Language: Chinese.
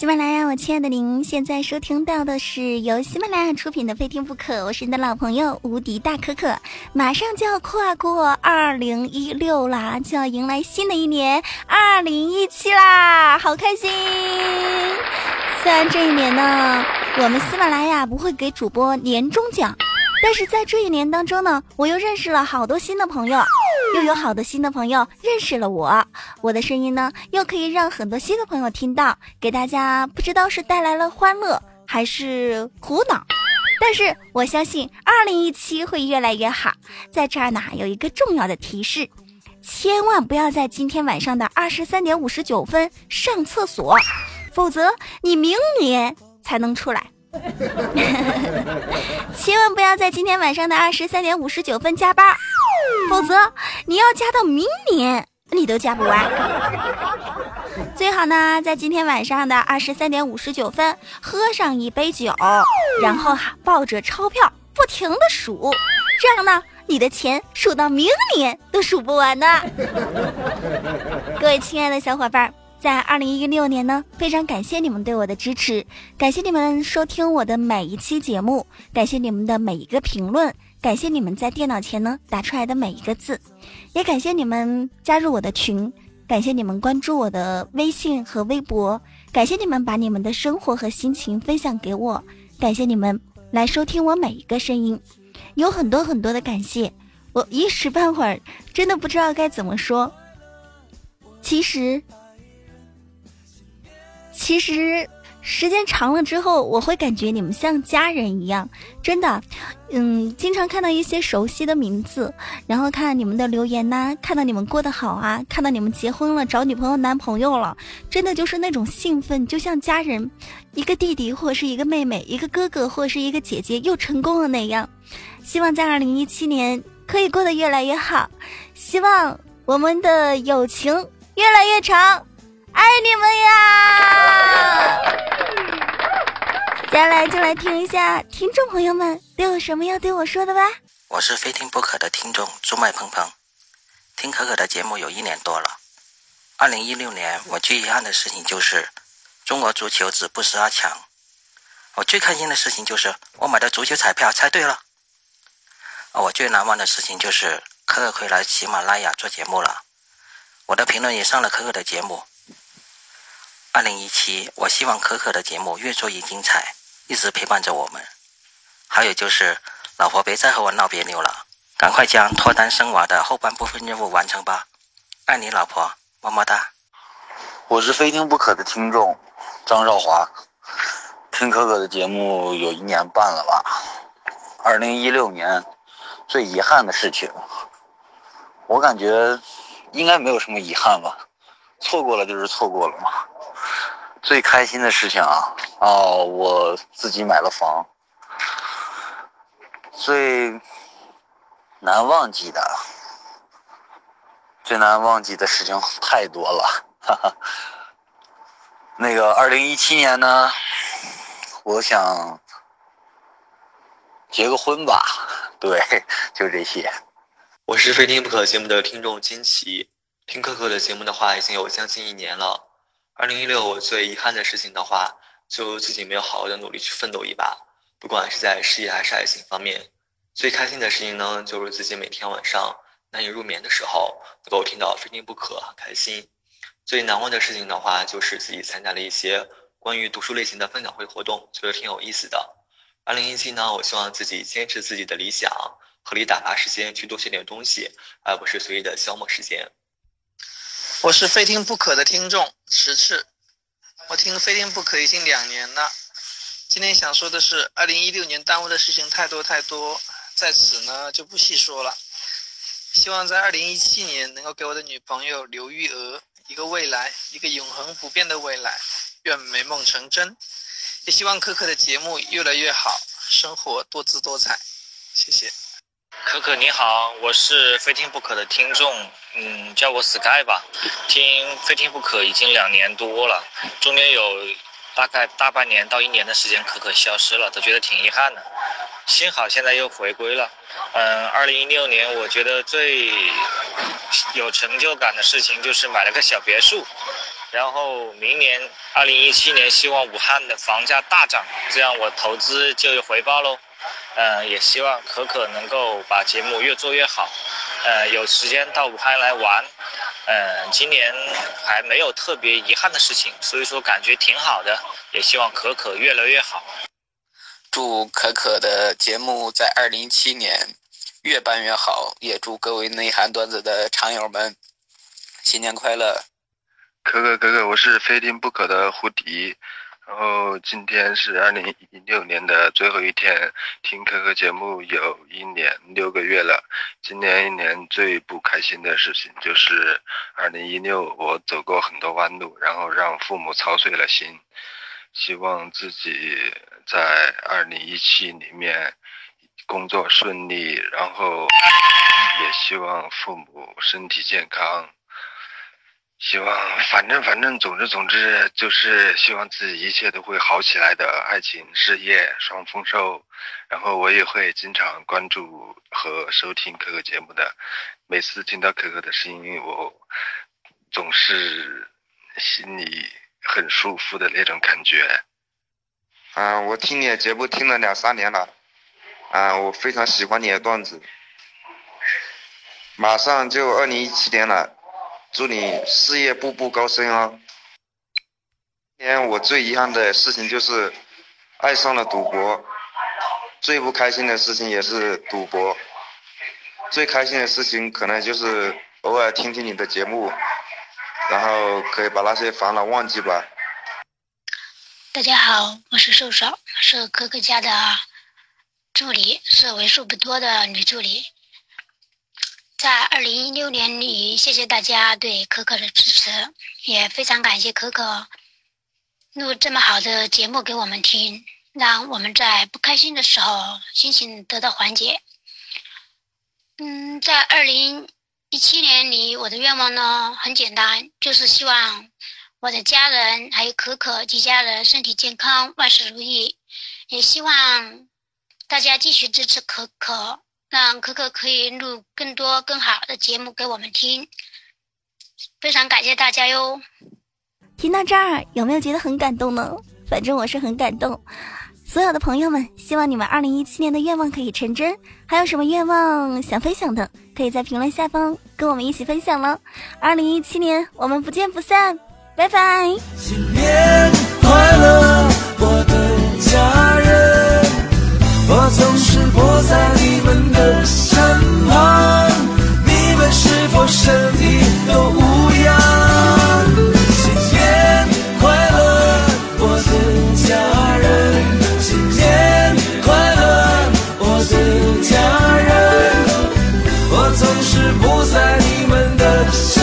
喜马拉雅，我亲爱的您，现在收听到的是由喜马拉雅出品的《非听不可》，我是你的老朋友无敌大可可。马上就要跨过二零一六啦，就要迎来新的一年二零一七啦，好开心！虽然这一年呢，我们喜马拉雅不会给主播年终奖。但是在这一年当中呢，我又认识了好多新的朋友，又有好多新的朋友认识了我，我的声音呢又可以让很多新的朋友听到，给大家不知道是带来了欢乐还是苦恼，但是我相信二零一七会越来越好。在这儿呢有一个重要的提示，千万不要在今天晚上的二十三点五十九分上厕所，否则你明年才能出来。千万不要在今天晚上的二十三点五十九分加班，否则你要加到明年你都加不完。最好呢，在今天晚上的二十三点五十九分喝上一杯酒，然后哈抱着钞票不停的数，这样呢，你的钱数到明年都数不完的。各位亲爱的小伙伴。在二零一六年呢，非常感谢你们对我的支持，感谢你们收听我的每一期节目，感谢你们的每一个评论，感谢你们在电脑前呢打出来的每一个字，也感谢你们加入我的群，感谢你们关注我的微信和微博，感谢你们把你们的生活和心情分享给我，感谢你们来收听我每一个声音，有很多很多的感谢，我一时半会儿真的不知道该怎么说，其实。其实时间长了之后，我会感觉你们像家人一样，真的。嗯，经常看到一些熟悉的名字，然后看你们的留言呐，看到你们过得好啊，看到你们结婚了，找女朋友、男朋友了，真的就是那种兴奋，就像家人，一个弟弟或是一个妹妹，一个哥哥或是一个姐姐又成功了那样。希望在二零一七年可以过得越来越好，希望我们的友情越来越长。爱你们呀！接下来就来听一下听众朋友们都有什么要对我说的吧。我是非听不可的听众朱麦鹏鹏，听可可的节目有一年多了。二零一六年我最遗憾的事情就是中国足球止步十二强。我最开心的事情就是我买的足球彩票猜对了。我最难忘的事情就是可可可以来喜马拉雅做节目了。我的评论也上了可可的节目。二零一七，我希望可可的节目越做越精彩，一直陪伴着我们。还有就是，老婆别再和我闹别扭了，赶快将脱单生娃的后半部分任务完成吧。爱你，老婆，么么哒。我是非听不可的听众张少华，听可可的节目有一年半了吧。二零一六年最遗憾的事情，我感觉应该没有什么遗憾吧，错过了就是错过了嘛。最开心的事情啊，哦，我自己买了房。最难忘记的，最难忘记的事情太多了，哈哈。那个二零一七年呢，我想结个婚吧，对，就这些。我是非听不可节目的听众金奇，听可可的节目的话已经有将近一年了。二零一六，我最遗憾的事情的话，就自己没有好好的努力去奋斗一把，不管是在事业还是爱情方面。最开心的事情呢，就是自己每天晚上难以入眠的时候，能够听到非听不可，很开心。最难忘的事情的话，就是自己参加了一些关于读书类型的分享会活动，觉得挺有意思的。二零一七呢，我希望自己坚持自己的理想，合理打发时间去多学点东西，而不是随意的消磨时间。我是非听不可的听众迟迟，我听非听不可已经两年了。今天想说的是，二零一六年耽误的事情太多太多，在此呢就不细说了。希望在二零一七年能够给我的女朋友刘玉娥一个未来，一个永恒不变的未来，愿美梦成真。也希望可可的节目越来越好，生活多姿多彩。谢谢。可可你好，我是非听不可的听众，嗯，叫我 Sky 吧。听非听不可已经两年多了，中间有大概大半年到一年的时间，可可消失了，都觉得挺遗憾的。幸好现在又回归了。嗯，二零一六年我觉得最有成就感的事情就是买了个小别墅，然后明年二零一七年，希望武汉的房价大涨，这样我投资就有回报喽。嗯，也希望可可能够把节目越做越好。呃，有时间到武汉来玩。嗯，今年还没有特别遗憾的事情，所以说感觉挺好的。也希望可可越来越好。祝可可的节目在二零一七年越办越好，也祝各位内涵段子的常友们新年快乐。可可可可，我是非听不可的胡迪。然后今天是二零一六年的最后一天，听可可节目有一年六个月了。今年一年最不开心的事情就是二零一六，我走过很多弯路，然后让父母操碎了心。希望自己在二零一七里面工作顺利，然后也希望父母身体健康。希望，反正反正，总之总之，就是希望自己一切都会好起来的，爱情事业双丰收。然后我也会经常关注和收听可可节目的，每次听到可可的声音，我总是心里很舒服的那种感觉。啊，我听你的节目听了两三年了，啊，我非常喜欢你的段子。马上就二零一七年了。祝你事业步步高升哦！今天我最遗憾的事情就是爱上了赌博，最不开心的事情也是赌博，最开心的事情可能就是偶尔听听你的节目，然后可以把那些烦恼忘记吧。大家好，我是瘦瘦，是可可家的助理，是为数不多的女助理。在二零一六年里，谢谢大家对可可的支持，也非常感谢可可录这么好的节目给我们听，让我们在不开心的时候心情得到缓解。嗯，在二零一七年里，我的愿望呢很简单，就是希望我的家人还有可可及家人身体健康，万事如意，也希望大家继续支持可可。让可可可以录更多更好的节目给我们听。非常感谢大家哟。听到这儿有没有觉得很感动呢？反正我是很感动。所有的朋友们希望你们二零一七年的愿望可以成真。还有什么愿望想分享的可以在评论下方跟我们一起分享了。二零一七年我们不见不散拜拜。新年快乐我的家人我总是活在们的身旁你们是否身体都无恙？新年快乐我的家人新年快乐我的家人。我总是不在你们的身